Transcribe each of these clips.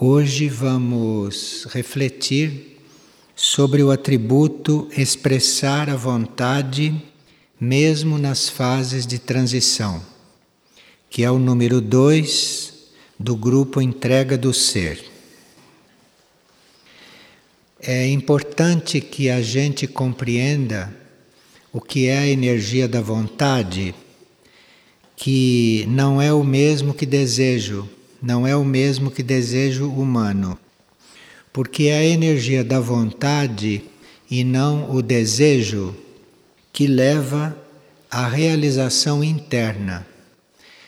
Hoje vamos refletir sobre o atributo expressar a vontade, mesmo nas fases de transição, que é o número 2 do grupo Entrega do Ser. É importante que a gente compreenda o que é a energia da vontade, que não é o mesmo que desejo não é o mesmo que desejo humano, porque é a energia da vontade e não o desejo que leva à realização interna.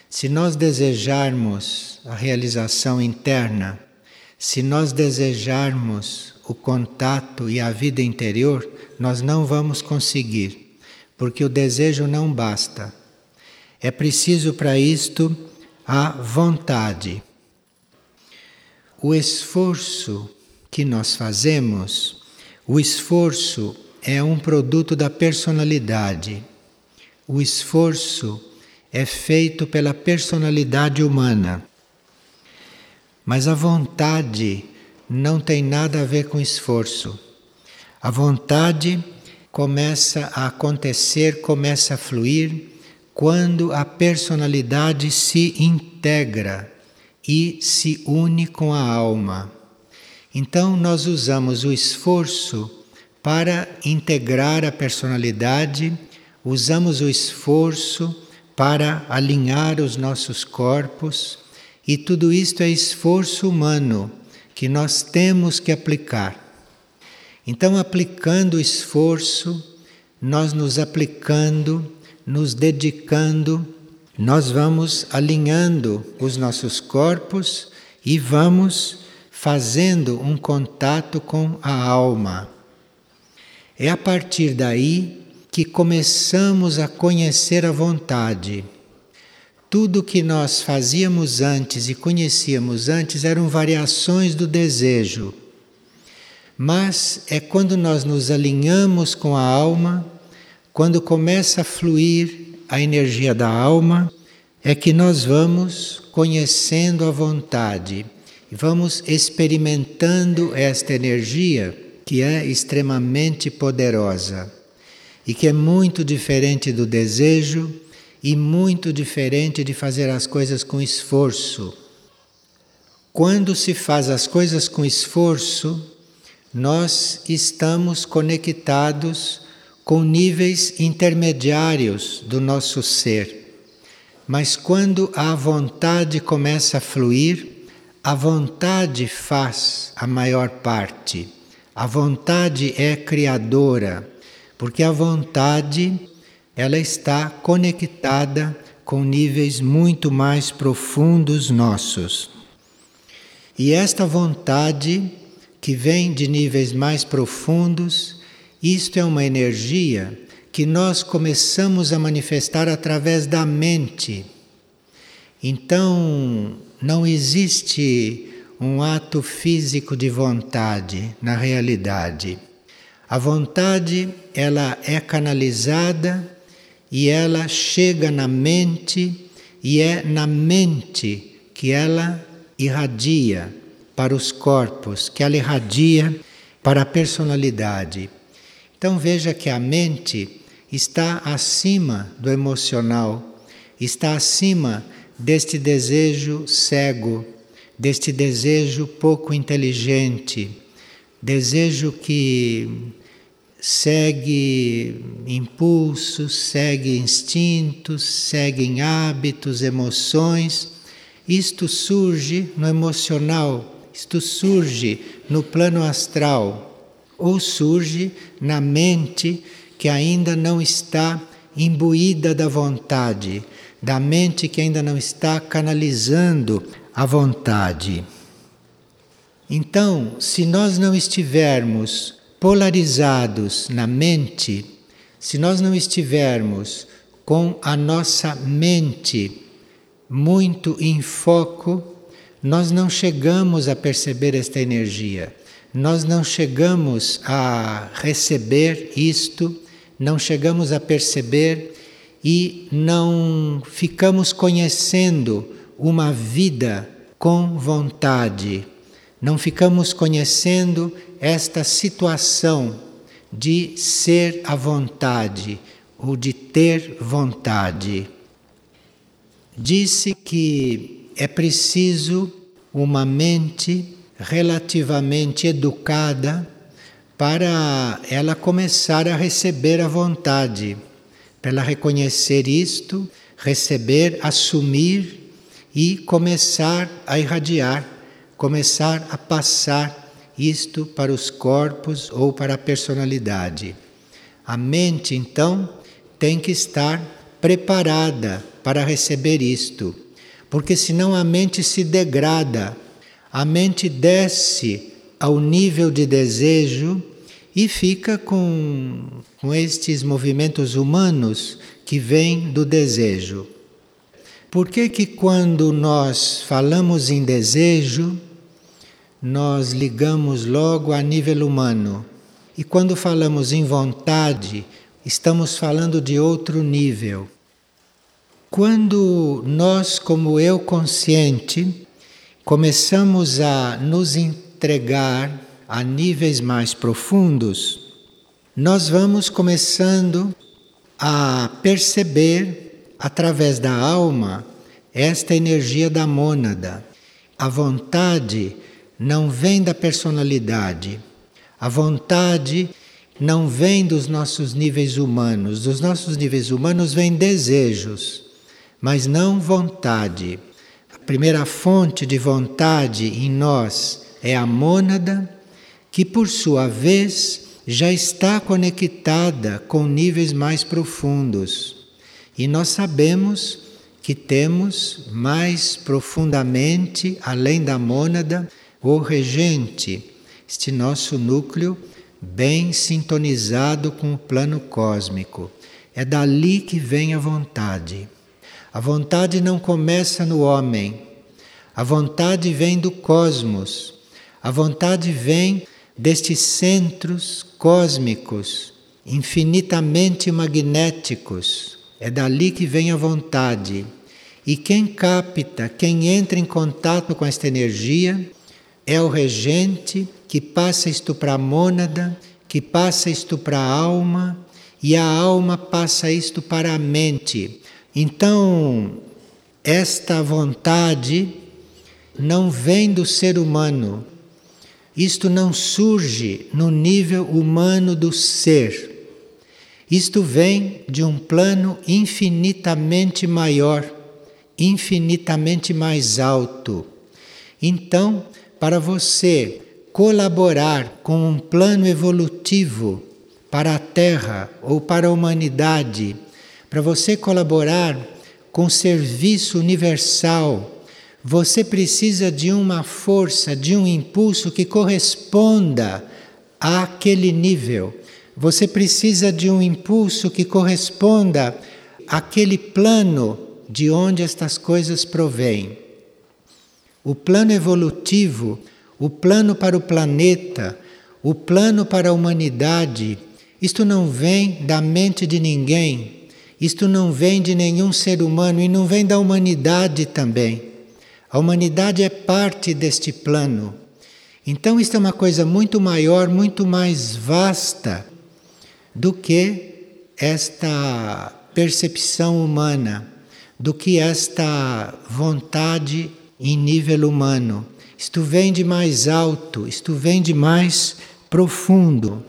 Se nós desejarmos a realização interna, se nós desejarmos o contato e a vida interior, nós não vamos conseguir, porque o desejo não basta. É preciso para isto a vontade. O esforço que nós fazemos, o esforço é um produto da personalidade. O esforço é feito pela personalidade humana. Mas a vontade não tem nada a ver com esforço. A vontade começa a acontecer, começa a fluir quando a personalidade se integra e se une com a alma. Então, nós usamos o esforço para integrar a personalidade, usamos o esforço para alinhar os nossos corpos, e tudo isto é esforço humano que nós temos que aplicar. Então, aplicando o esforço, nós nos aplicando nos dedicando, nós vamos alinhando os nossos corpos e vamos fazendo um contato com a alma. É a partir daí que começamos a conhecer a vontade. Tudo que nós fazíamos antes e conhecíamos antes eram variações do desejo. Mas é quando nós nos alinhamos com a alma quando começa a fluir a energia da alma, é que nós vamos conhecendo a vontade vamos experimentando esta energia que é extremamente poderosa e que é muito diferente do desejo e muito diferente de fazer as coisas com esforço. Quando se faz as coisas com esforço, nós estamos conectados com níveis intermediários do nosso ser. Mas quando a vontade começa a fluir, a vontade faz a maior parte. A vontade é criadora, porque a vontade ela está conectada com níveis muito mais profundos nossos. E esta vontade que vem de níveis mais profundos isto é uma energia que nós começamos a manifestar através da mente. Então, não existe um ato físico de vontade na realidade. A vontade, ela é canalizada e ela chega na mente e é na mente que ela irradia para os corpos, que ela irradia para a personalidade. Então veja que a mente está acima do emocional, está acima deste desejo cego, deste desejo pouco inteligente, desejo que segue impulsos, segue instintos, segue hábitos, emoções. Isto surge no emocional, isto surge no plano astral ou surge na mente que ainda não está imbuída da vontade, da mente que ainda não está canalizando a vontade. Então, se nós não estivermos polarizados na mente, se nós não estivermos com a nossa mente muito em foco, nós não chegamos a perceber esta energia nós não chegamos a receber isto, não chegamos a perceber e não ficamos conhecendo uma vida com vontade, não ficamos conhecendo esta situação de ser à vontade ou de ter vontade. Disse que é preciso uma mente relativamente educada para ela começar a receber a vontade, para ela reconhecer isto, receber, assumir e começar a irradiar, começar a passar isto para os corpos ou para a personalidade. A mente, então, tem que estar preparada para receber isto, porque senão a mente se degrada, a mente desce ao nível de desejo e fica com, com estes movimentos humanos que vêm do desejo. Por que que quando nós falamos em desejo, nós ligamos logo a nível humano? E quando falamos em vontade, estamos falando de outro nível. Quando nós, como eu consciente, começamos a nos entregar a níveis mais profundos, nós vamos começando a perceber através da alma esta energia da mônada. A vontade não vem da personalidade. A vontade não vem dos nossos níveis humanos. Dos nossos níveis humanos vêm desejos, mas não vontade. Primeira fonte de vontade em nós é a mônada, que por sua vez já está conectada com níveis mais profundos. E nós sabemos que temos mais profundamente, além da mônada, o regente, este nosso núcleo bem sintonizado com o plano cósmico. É dali que vem a vontade. A vontade não começa no homem. A vontade vem do cosmos. A vontade vem destes centros cósmicos infinitamente magnéticos. É dali que vem a vontade. E quem capta, quem entra em contato com esta energia, é o regente que passa isto para a mônada, que passa isto para a alma, e a alma passa isto para a mente. Então, esta vontade não vem do ser humano. Isto não surge no nível humano do ser. Isto vem de um plano infinitamente maior, infinitamente mais alto. Então, para você colaborar com um plano evolutivo para a Terra ou para a humanidade, para você colaborar com serviço universal, você precisa de uma força, de um impulso que corresponda àquele nível. Você precisa de um impulso que corresponda àquele plano de onde estas coisas provêm. O plano evolutivo o plano para o planeta, o plano para a humanidade, isto não vem da mente de ninguém, isto não vem de nenhum ser humano e não vem da humanidade também. A humanidade é parte deste plano. Então, isto é uma coisa muito maior, muito mais vasta do que esta percepção humana, do que esta vontade em nível humano. Isto vem de mais alto, isto vem de mais profundo.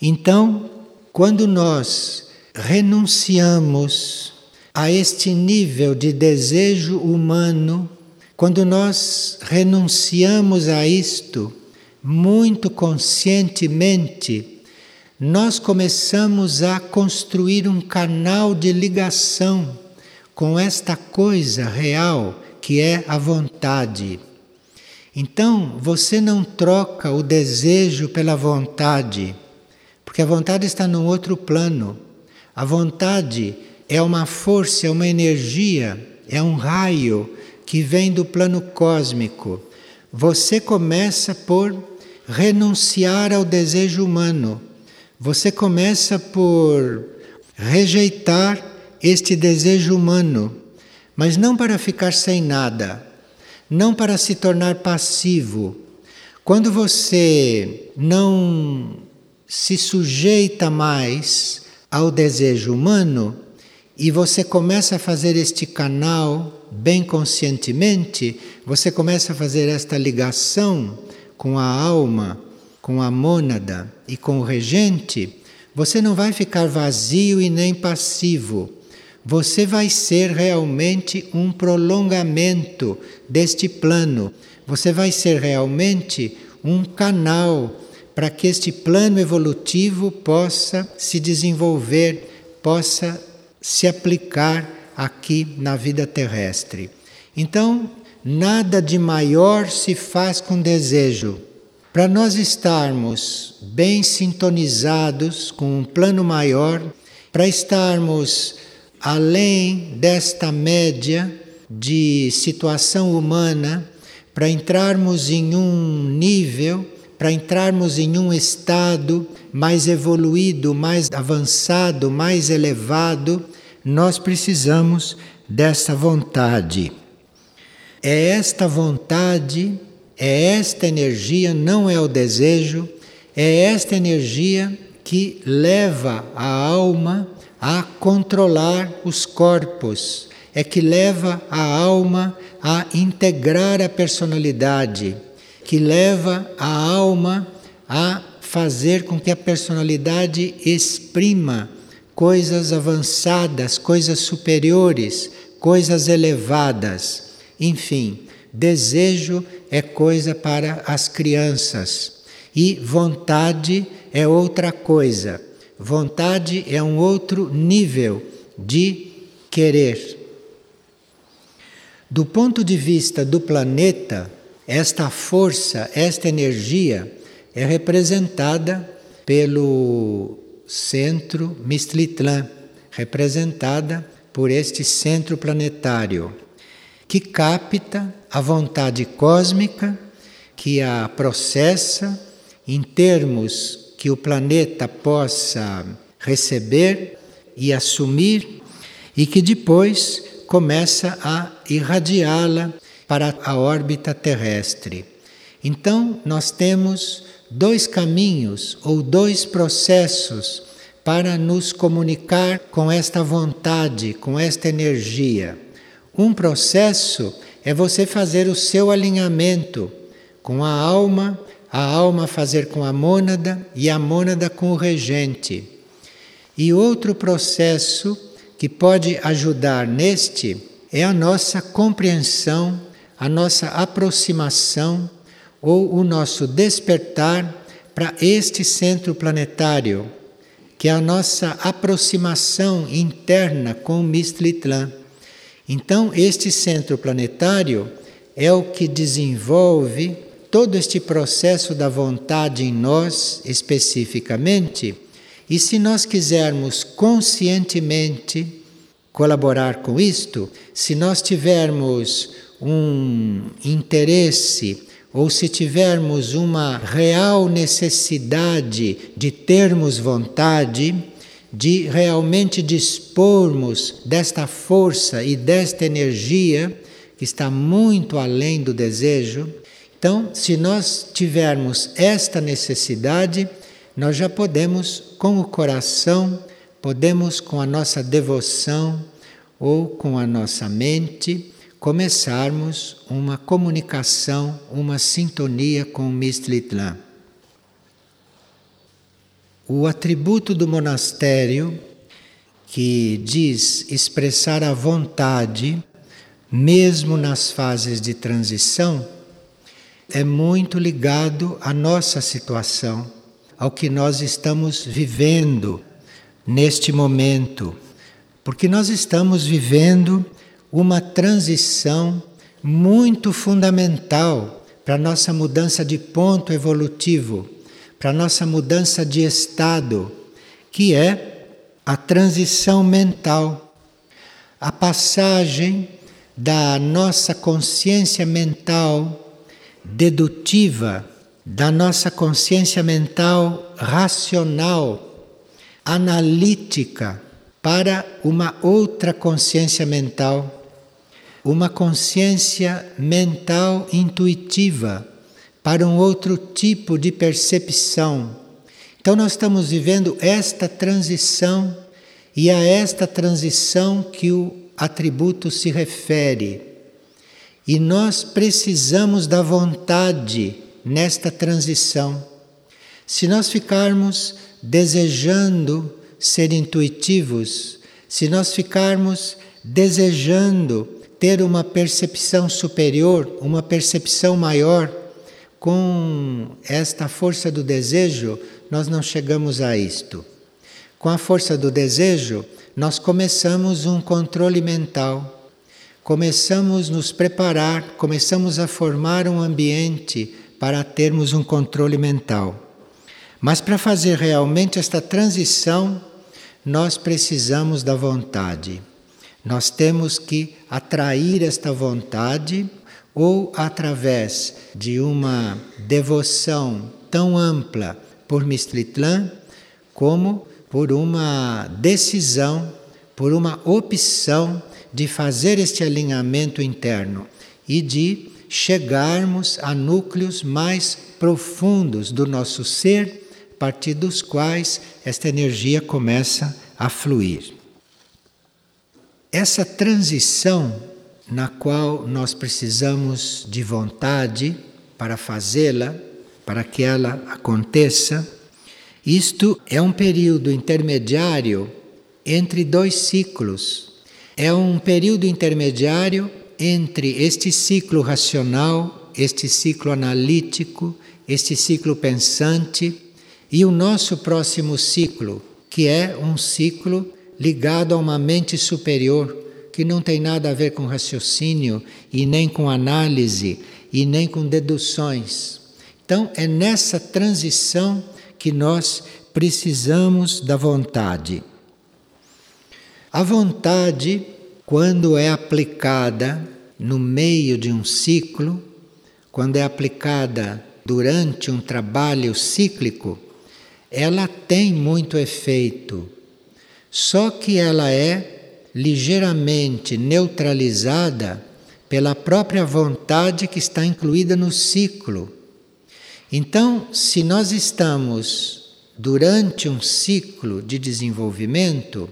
Então, quando nós renunciamos a este nível de desejo humano, quando nós renunciamos a isto muito conscientemente, nós começamos a construir um canal de ligação com esta coisa real que é a vontade. Então, você não troca o desejo pela vontade, porque a vontade está num outro plano. A vontade é uma força, é uma energia, é um raio que vem do plano cósmico. Você começa por renunciar ao desejo humano. Você começa por rejeitar este desejo humano, mas não para ficar sem nada não para se tornar passivo. Quando você não se sujeita mais ao desejo humano e você começa a fazer este canal bem conscientemente, você começa a fazer esta ligação com a alma, com a mônada e com o regente, você não vai ficar vazio e nem passivo você vai ser realmente um prolongamento deste plano. Você vai ser realmente um canal para que este plano evolutivo possa se desenvolver, possa se aplicar aqui na vida terrestre. Então, nada de maior se faz com desejo. Para nós estarmos bem sintonizados com um plano maior, para estarmos além desta média de situação humana, para entrarmos em um nível, para entrarmos em um estado mais evoluído, mais avançado, mais elevado, nós precisamos dessa vontade. É esta vontade, é esta energia, não é o desejo, é esta energia que leva a alma a controlar os corpos, é que leva a alma a integrar a personalidade, que leva a alma a fazer com que a personalidade exprima coisas avançadas, coisas superiores, coisas elevadas. Enfim, desejo é coisa para as crianças e vontade é outra coisa. Vontade é um outro nível de querer. Do ponto de vista do planeta, esta força, esta energia é representada pelo centro Mistlitlã, representada por este centro planetário, que capta a vontade cósmica, que a processa em termos que o planeta possa receber e assumir e que depois começa a irradiá-la para a órbita terrestre. Então, nós temos dois caminhos ou dois processos para nos comunicar com esta vontade, com esta energia. Um processo é você fazer o seu alinhamento com a alma a alma fazer com a mônada e a mônada com o regente. E outro processo que pode ajudar neste é a nossa compreensão, a nossa aproximação ou o nosso despertar para este centro planetário, que é a nossa aproximação interna com o Mistlitlã. Então, este centro planetário é o que desenvolve todo este processo da vontade em nós especificamente, e se nós quisermos conscientemente colaborar com isto, se nós tivermos um interesse ou se tivermos uma real necessidade de termos vontade, de realmente dispormos desta força e desta energia que está muito além do desejo, então, se nós tivermos esta necessidade, nós já podemos, com o coração, podemos, com a nossa devoção ou com a nossa mente, começarmos uma comunicação, uma sintonia com o Mistlitlã. O atributo do monastério, que diz expressar a vontade, mesmo nas fases de transição, é muito ligado à nossa situação, ao que nós estamos vivendo neste momento, porque nós estamos vivendo uma transição muito fundamental para nossa mudança de ponto evolutivo, para nossa mudança de estado, que é a transição mental, a passagem da nossa consciência mental dedutiva da nossa consciência mental racional, analítica, para uma outra consciência mental, uma consciência mental intuitiva para um outro tipo de percepção. Então, nós estamos vivendo esta transição, e a esta transição que o atributo se refere. E nós precisamos da vontade nesta transição. Se nós ficarmos desejando ser intuitivos, se nós ficarmos desejando ter uma percepção superior, uma percepção maior, com esta força do desejo, nós não chegamos a isto. Com a força do desejo, nós começamos um controle mental, começamos nos preparar, começamos a formar um ambiente para termos um controle mental. Mas para fazer realmente esta transição, nós precisamos da vontade. Nós temos que atrair esta vontade ou através de uma devoção tão ampla por Mistritlan, como por uma decisão, por uma opção de fazer este alinhamento interno e de chegarmos a núcleos mais profundos do nosso ser, a partir dos quais esta energia começa a fluir. Essa transição na qual nós precisamos de vontade para fazê-la, para que ela aconteça, isto é um período intermediário entre dois ciclos. É um período intermediário entre este ciclo racional, este ciclo analítico, este ciclo pensante e o nosso próximo ciclo, que é um ciclo ligado a uma mente superior, que não tem nada a ver com raciocínio e nem com análise e nem com deduções. Então, é nessa transição que nós precisamos da vontade. A vontade, quando é aplicada no meio de um ciclo, quando é aplicada durante um trabalho cíclico, ela tem muito efeito. Só que ela é ligeiramente neutralizada pela própria vontade que está incluída no ciclo. Então, se nós estamos durante um ciclo de desenvolvimento,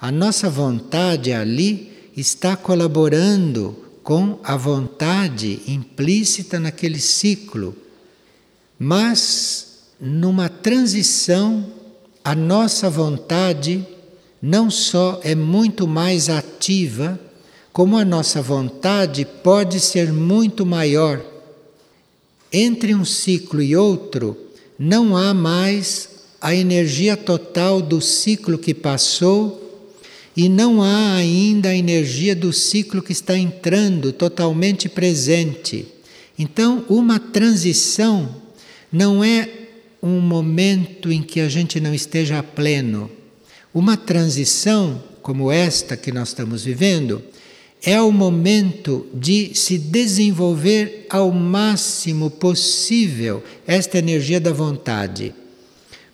a nossa vontade ali está colaborando com a vontade implícita naquele ciclo. Mas numa transição, a nossa vontade não só é muito mais ativa, como a nossa vontade pode ser muito maior. Entre um ciclo e outro, não há mais a energia total do ciclo que passou e não há ainda a energia do ciclo que está entrando totalmente presente. Então, uma transição não é um momento em que a gente não esteja pleno. Uma transição como esta que nós estamos vivendo é o momento de se desenvolver ao máximo possível esta energia da vontade.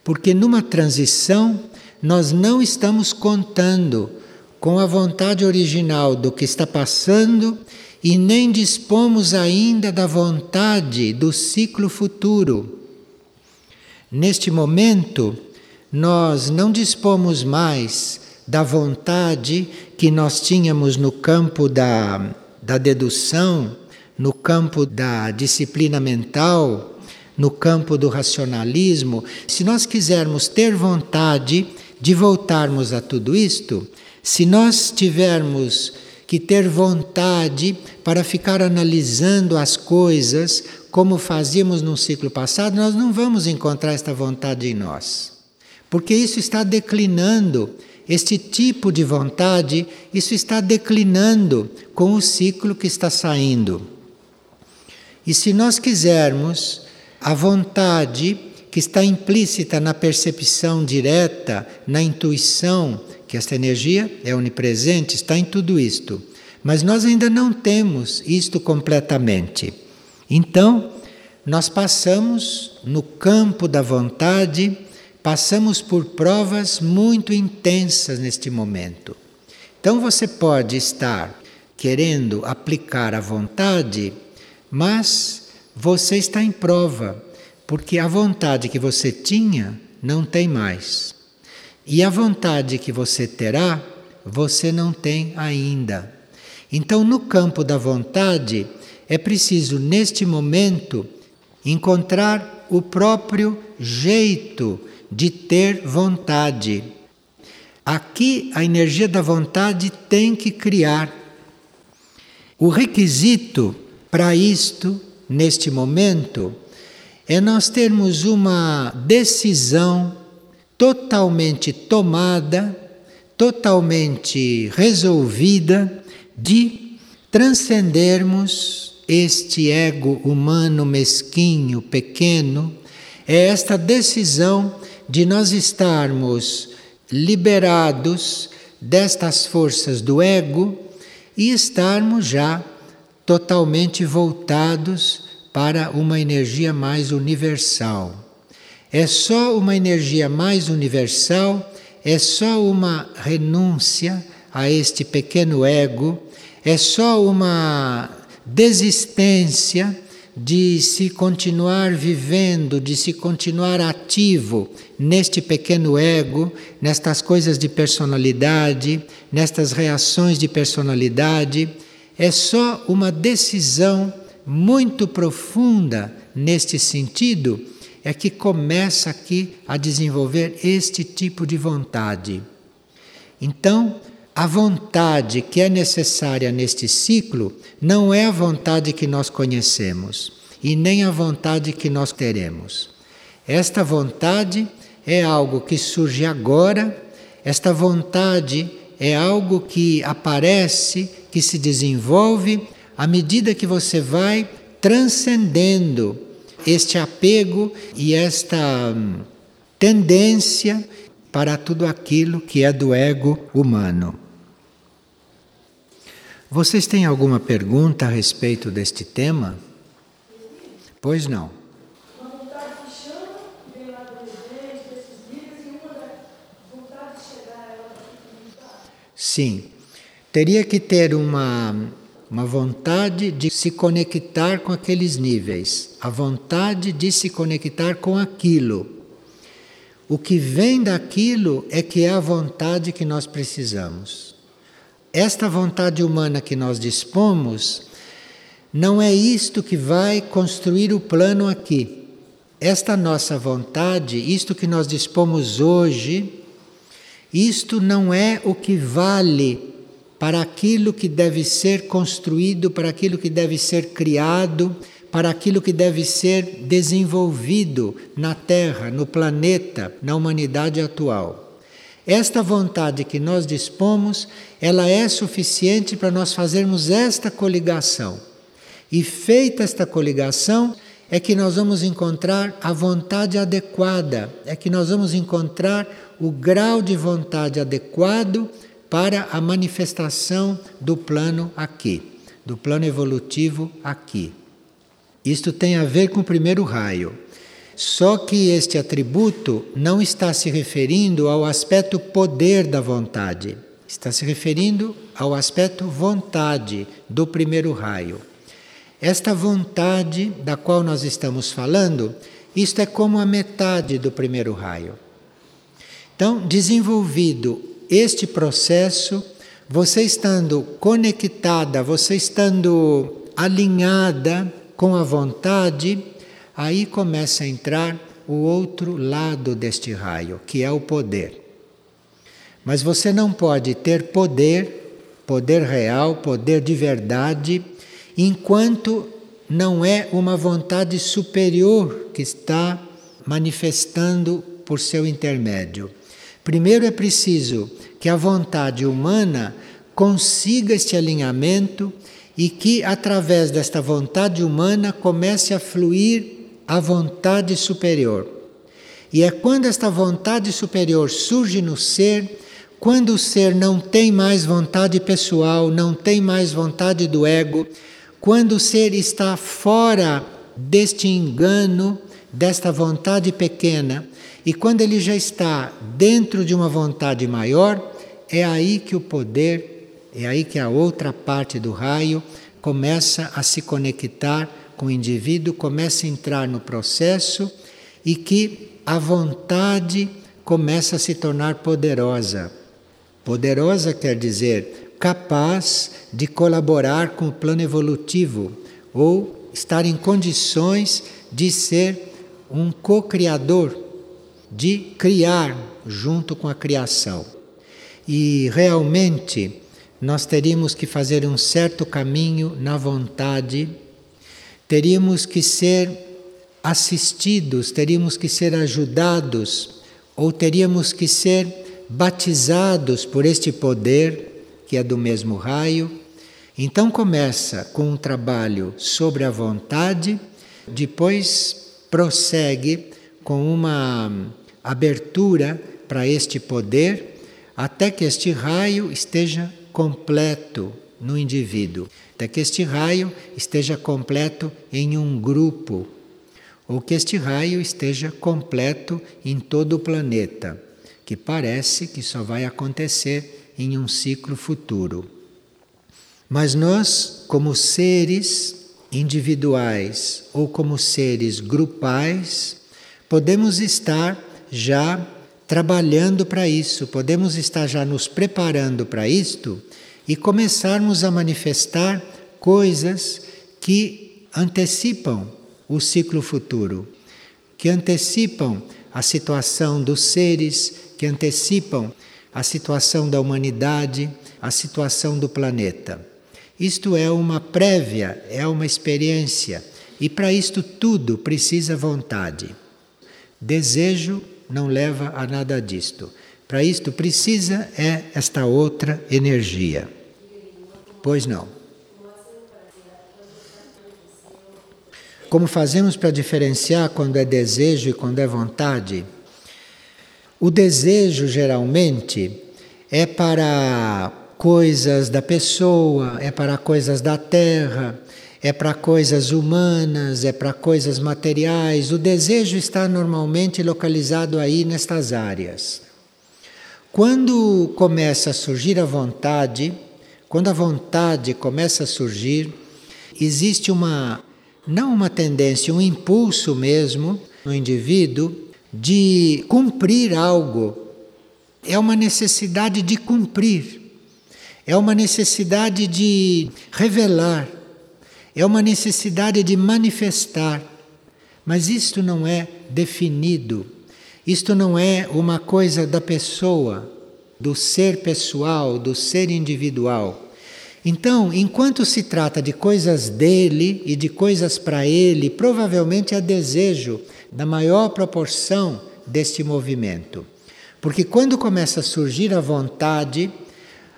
Porque numa transição nós não estamos contando com a vontade original do que está passando e nem dispomos ainda da vontade do ciclo futuro. Neste momento, nós não dispomos mais da vontade que nós tínhamos no campo da, da dedução, no campo da disciplina mental, no campo do racionalismo, se nós quisermos ter vontade de voltarmos a tudo isto, se nós tivermos que ter vontade para ficar analisando as coisas como fazíamos no ciclo passado, nós não vamos encontrar esta vontade em nós. Porque isso está declinando, este tipo de vontade, isso está declinando com o ciclo que está saindo. E se nós quisermos a vontade que está implícita na percepção direta, na intuição, que esta energia é onipresente, está em tudo isto. Mas nós ainda não temos isto completamente. Então, nós passamos no campo da vontade, passamos por provas muito intensas neste momento. Então você pode estar querendo aplicar a vontade, mas você está em prova, porque a vontade que você tinha não tem mais. E a vontade que você terá, você não tem ainda. Então, no campo da vontade, é preciso, neste momento, encontrar o próprio jeito de ter vontade. Aqui, a energia da vontade tem que criar. O requisito para isto, neste momento, é nós termos uma decisão totalmente tomada, totalmente resolvida de transcendermos este ego humano mesquinho, pequeno, é esta decisão de nós estarmos liberados destas forças do ego e estarmos já totalmente voltados para uma energia mais universal. É só uma energia mais universal, é só uma renúncia a este pequeno ego, é só uma desistência de se continuar vivendo, de se continuar ativo neste pequeno ego, nestas coisas de personalidade, nestas reações de personalidade. É só uma decisão muito profunda neste sentido é que começa aqui a desenvolver este tipo de vontade. Então, a vontade que é necessária neste ciclo não é a vontade que nós conhecemos e nem a vontade que nós teremos. Esta vontade é algo que surge agora, esta vontade é algo que aparece, que se desenvolve à medida que você vai transcendendo este apego e esta hum, tendência para tudo aquilo que é do ego humano. Vocês têm alguma pergunta a respeito deste tema? Pois não. Sim, teria que ter uma uma vontade de se conectar com aqueles níveis, a vontade de se conectar com aquilo. O que vem daquilo é que é a vontade que nós precisamos. Esta vontade humana que nós dispomos não é isto que vai construir o plano aqui. Esta nossa vontade, isto que nós dispomos hoje, isto não é o que vale para aquilo que deve ser construído, para aquilo que deve ser criado, para aquilo que deve ser desenvolvido na Terra, no planeta, na humanidade atual. Esta vontade que nós dispomos, ela é suficiente para nós fazermos esta coligação. E feita esta coligação, é que nós vamos encontrar a vontade adequada, é que nós vamos encontrar o grau de vontade adequado para a manifestação do plano aqui, do plano evolutivo aqui. Isto tem a ver com o primeiro raio. Só que este atributo não está se referindo ao aspecto poder da vontade, está se referindo ao aspecto vontade do primeiro raio. Esta vontade da qual nós estamos falando, isto é como a metade do primeiro raio. Então, desenvolvido este processo, você estando conectada, você estando alinhada com a vontade, aí começa a entrar o outro lado deste raio, que é o poder. Mas você não pode ter poder, poder real, poder de verdade, enquanto não é uma vontade superior que está manifestando por seu intermédio. Primeiro é preciso que a vontade humana consiga este alinhamento e que, através desta vontade humana, comece a fluir a vontade superior. E é quando esta vontade superior surge no ser, quando o ser não tem mais vontade pessoal, não tem mais vontade do ego, quando o ser está fora deste engano, desta vontade pequena, e quando ele já está dentro de uma vontade maior, é aí que o poder É aí que a outra parte do raio começa a se conectar com o indivíduo, começa a entrar no processo e que a vontade começa a se tornar poderosa. Poderosa quer dizer capaz de colaborar com o plano evolutivo ou estar em condições de ser um co-criador, de criar junto com a criação. E realmente nós teríamos que fazer um certo caminho na vontade, teríamos que ser assistidos, teríamos que ser ajudados, ou teríamos que ser batizados por este poder que é do mesmo raio. Então começa com um trabalho sobre a vontade, depois prossegue com uma abertura para este poder, até que este raio esteja completo no indivíduo, até que este raio esteja completo em um grupo, ou que este raio esteja completo em todo o planeta, que parece que só vai acontecer em um ciclo futuro. Mas nós, como seres individuais ou como seres grupais, podemos estar já trabalhando para isso, podemos estar já nos preparando para isto e começarmos a manifestar coisas que antecipam o ciclo futuro, que antecipam a situação dos seres, que antecipam a situação da humanidade, a situação do planeta. Isto é uma prévia, é uma experiência, e para isto tudo precisa vontade. Desejo não leva a nada disto. Para isto precisa é esta outra energia. Pois não. Como fazemos para diferenciar quando é desejo e quando é vontade? O desejo geralmente é para coisas da pessoa, é para coisas da terra, é para coisas humanas, é para coisas materiais. O desejo está normalmente localizado aí nestas áreas. Quando começa a surgir a vontade, quando a vontade começa a surgir, existe uma não uma tendência, um impulso mesmo no indivíduo de cumprir algo. É uma necessidade de cumprir. É uma necessidade de revelar é uma necessidade de manifestar, mas isto não é definido, isto não é uma coisa da pessoa, do ser pessoal, do ser individual. Então, enquanto se trata de coisas dele e de coisas para ele, provavelmente há desejo da maior proporção deste movimento. Porque quando começa a surgir a vontade,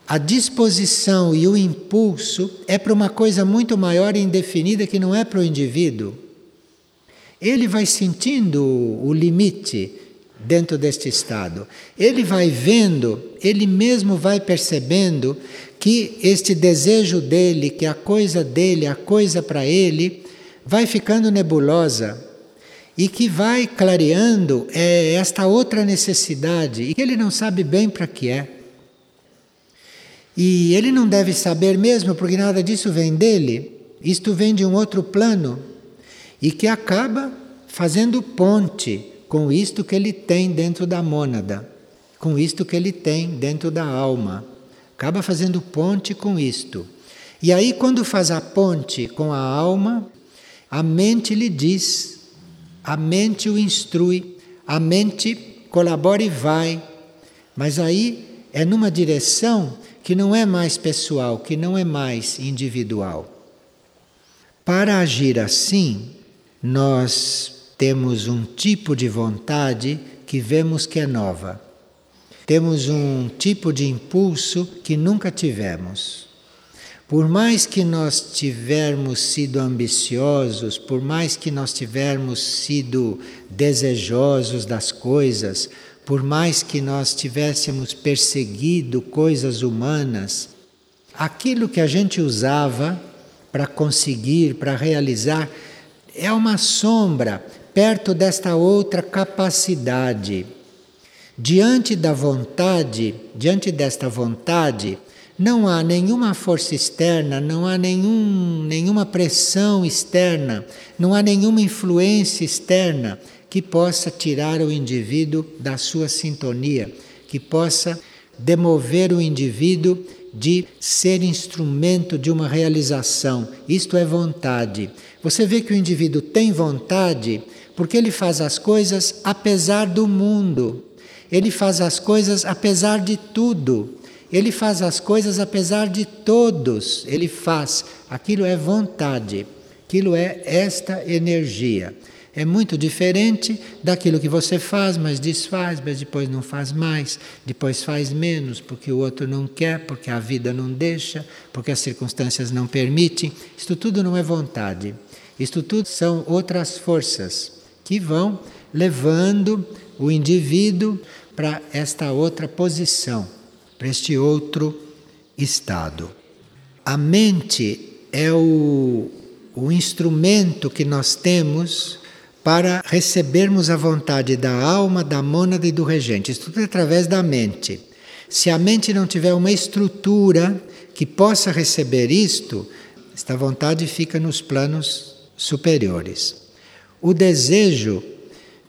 a disposição e o impulso é para uma coisa muito maior e indefinida que não é para o indivíduo. Ele vai sentindo o limite dentro deste estado. Ele vai vendo, ele mesmo vai percebendo que este desejo dele, que a coisa dele, a coisa para ele, vai ficando nebulosa e que vai clareando é, esta outra necessidade e que ele não sabe bem para que é. E ele não deve saber mesmo, porque nada disso vem dele. Isto vem de um outro plano e que acaba fazendo ponte com isto que ele tem dentro da mônada, com isto que ele tem dentro da alma. Acaba fazendo ponte com isto. E aí, quando faz a ponte com a alma, a mente lhe diz, a mente o instrui, a mente colabora e vai. Mas aí é numa direção que não é mais pessoal, que não é mais individual. Para agir assim, nós temos um tipo de vontade que vemos que é nova. Temos um tipo de impulso que nunca tivemos. Por mais que nós tivermos sido ambiciosos, por mais que nós tivermos sido desejosos das coisas, por mais que nós tivéssemos perseguido coisas humanas, aquilo que a gente usava para conseguir, para realizar, é uma sombra perto desta outra capacidade. Diante da vontade, diante desta vontade, Não há nenhuma força externa, não há nenhum, nenhuma pressão externa, não há nenhuma influência externa que possa tirar o indivíduo da sua sintonia, que possa demover o indivíduo de ser instrumento de uma realização. Isto é vontade. Você vê que o indivíduo tem vontade porque ele faz as coisas apesar do mundo. Ele faz as coisas apesar de tudo. Ele faz as coisas apesar de todos. Ele faz. Aquilo é vontade. Aquilo é esta energia. É muito diferente daquilo que você faz, mas desfaz, mas depois não faz mais, depois faz menos, porque o outro não quer, porque a vida não deixa, porque as circunstâncias não permitem. Isto tudo não é vontade. Isto tudo são outras forças que vão levando o indivíduo para esta outra posição, para este outro estado. A mente é o, o instrumento que nós temos para recebermos a vontade da alma, da mônada e do regente. Isso tudo é através da mente. Se a mente não tiver uma estrutura que possa receber isto, esta vontade fica nos planos superiores. O desejo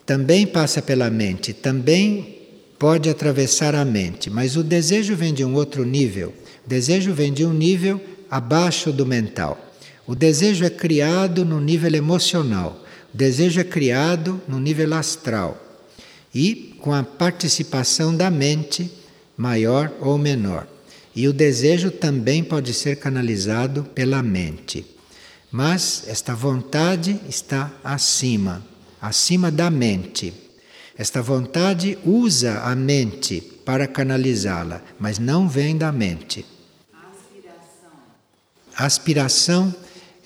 também passa pela mente, também pode atravessar a mente, mas o desejo vem de um outro nível. O desejo vem de um nível abaixo do mental. O desejo é criado no nível emocional. O desejo é criado no nível astral e com a participação da mente maior ou menor. E o desejo também pode ser canalizado pela mente. Mas esta vontade está acima, acima da mente. Esta vontade usa a mente para canalizá-la, mas não vem da mente. Aspiração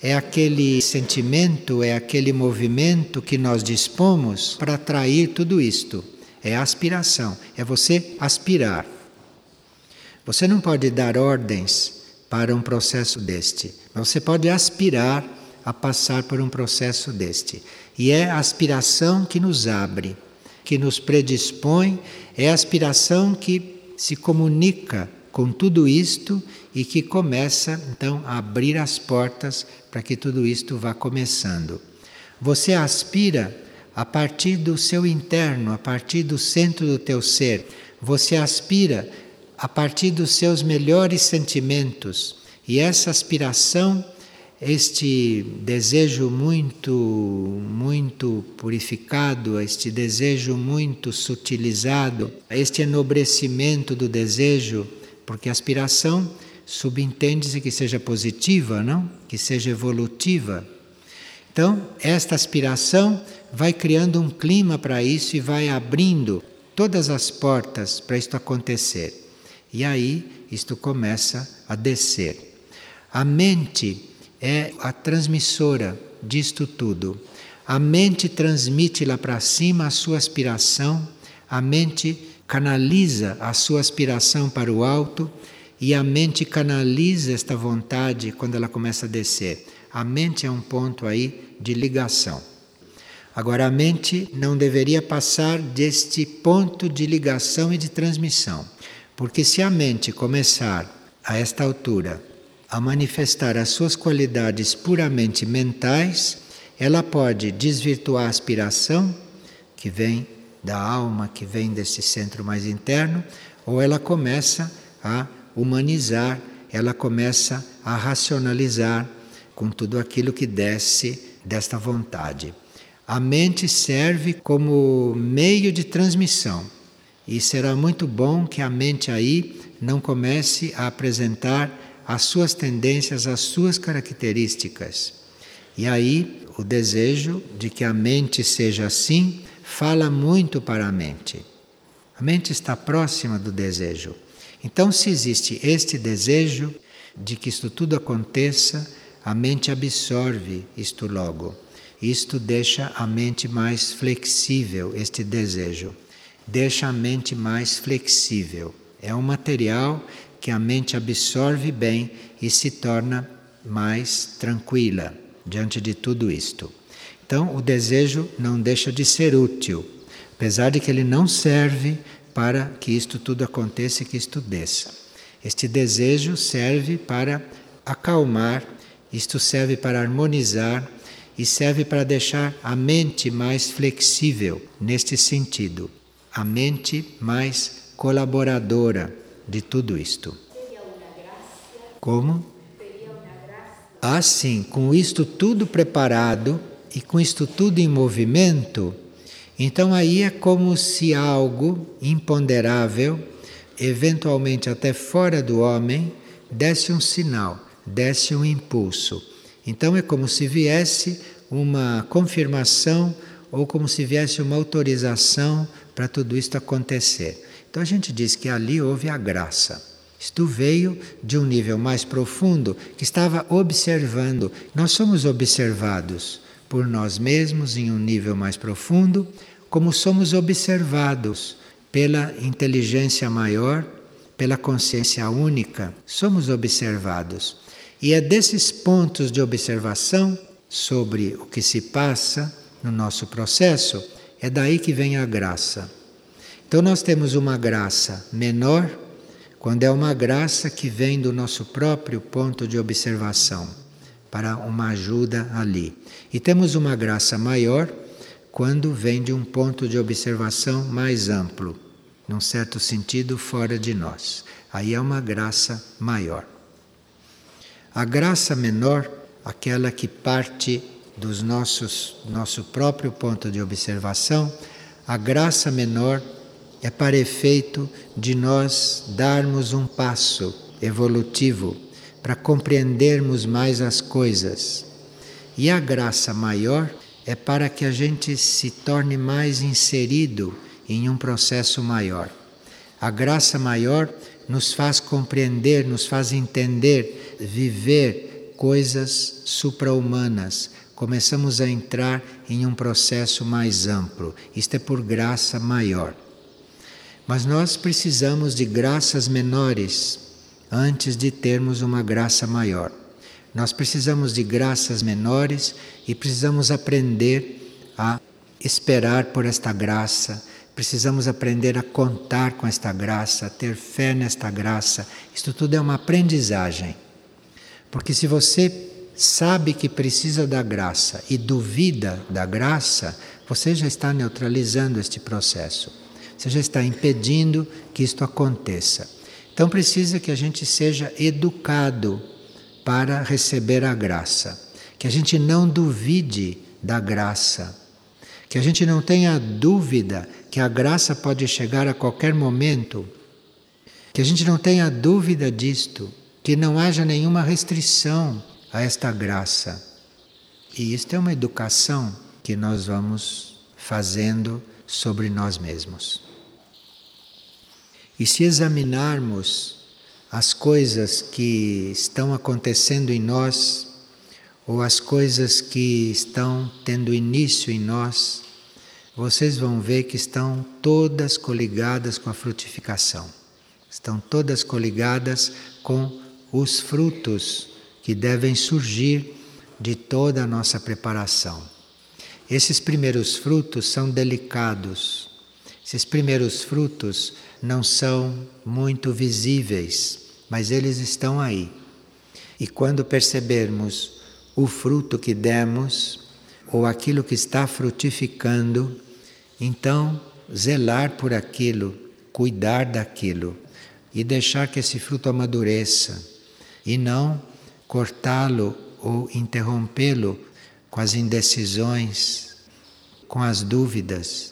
é aquele sentimento, é aquele movimento que nós dispomos para atrair tudo isto. É aspiração, é você aspirar. Você não pode dar ordens para um processo deste, mas você pode aspirar a passar por um processo deste. E é a aspiração que nos abre, que nos predispõe, é a aspiração que se comunica com tudo isto e que começa então a abrir as portas para que tudo isto vá começando. Você aspira a partir do seu interno, a partir do centro do teu ser. Você aspira a partir dos seus melhores sentimentos. E essa aspiração, este desejo muito, muito purificado, este desejo muito sutilizado, este enobrecimento do desejo, porque aspiração subentende-se que seja positiva, não? Que seja evolutiva. Então, esta aspiração vai criando um clima para isso e vai abrindo todas as portas para isto acontecer. E aí isto começa a descer. A mente é a transmissora disto tudo. A mente transmite lá para cima a sua aspiração, a mente canaliza a sua aspiração para o alto e a mente canaliza esta vontade quando ela começa a descer. A mente é um ponto aí de ligação. Agora, a mente não deveria passar deste ponto de ligação e de transmissão, porque se a mente começar a esta altura a manifestar as suas qualidades puramente mentais, ela pode desvirtuar a aspiração, que vem da alma, que vem desse centro mais interno, ou ela começa a humanizar, ela começa a racionalizar com tudo aquilo que desce desta vontade. A mente serve como meio de transmissão e será muito bom que a mente aí não comece a apresentar as suas tendências, as suas características. E aí o desejo de que a mente seja assim fala muito para a mente. A mente está próxima do desejo. Então, se existe este desejo de que isto tudo aconteça, a mente absorve isto logo. Isto deixa a mente mais flexível, este desejo. Deixa a mente mais flexível. É um material que a mente absorve bem e se torna mais tranquila diante de tudo isto. Então, o desejo não deixa de ser útil, apesar de que ele não serve para que isto tudo aconteça e que isto desça. Este desejo serve para acalmar, isto serve para harmonizar e serve para deixar a mente mais flexível neste sentido, a mente mais colaboradora de tudo isto. Como? Ah, sim, com isto tudo preparado e com isto tudo em movimento, então aí é como se algo imponderável, eventualmente até fora do homem, desse um sinal, desse um impulso. Então é como se viesse uma confirmação ou como se viesse uma autorização para tudo isto acontecer. Então a gente diz que ali houve a graça. Isto veio de um nível mais profundo que estava observando. Nós somos observados por nós mesmos em um nível mais profundo, como somos observados pela inteligência maior, pela consciência única. Somos observados. E é desses pontos de observação sobre o que se passa no nosso processo, é daí que vem a graça. Então nós temos uma graça menor quando é uma graça que vem do nosso próprio ponto de observação, para uma ajuda ali. E temos uma graça maior quando vem de um ponto de observação mais amplo, num certo sentido fora de nós. Aí é uma graça maior. A graça menor, aquela que parte dos nossos nosso próprio ponto de observação, a graça menor é para efeito de nós darmos um passo evolutivo para compreendermos mais as coisas. E a graça maior é para que a gente se torne mais inserido em um processo maior. A graça maior nos faz compreender, nos faz entender, viver coisas supra-humanas. Começamos a entrar em um processo mais amplo. Isto é por graça maior. Mas nós precisamos de graças menores antes de termos uma graça maior. Nós precisamos de graças menores e precisamos aprender a esperar por esta graça, precisamos aprender a contar com esta graça, a ter fé nesta graça. Isto tudo é uma aprendizagem. Porque se você sabe que precisa da graça e duvida da graça, você já está neutralizando este processo. Você já está impedindo que isto aconteça. Então precisa que a gente seja educado para receber a graça, que a gente não duvide da graça, que a gente não tenha dúvida que a graça pode chegar a qualquer momento, que a gente não tenha dúvida disto, que não haja nenhuma restrição a esta graça. E isto é uma educação que nós vamos fazendo sobre nós mesmos. E se examinarmos as coisas que estão acontecendo em nós, ou as coisas que estão tendo início em nós, vocês vão ver que estão todas coligadas com a frutificação. Estão todas coligadas com os frutos que devem surgir de toda a nossa preparação. Esses primeiros frutos são delicados. Esses primeiros frutos não são muito visíveis, mas eles estão aí. E quando percebermos o fruto que demos, ou aquilo que está frutificando, então zelar por aquilo, cuidar daquilo e deixar que esse fruto amadureça e não cortá-lo ou interrompê-lo com as indecisões, com as dúvidas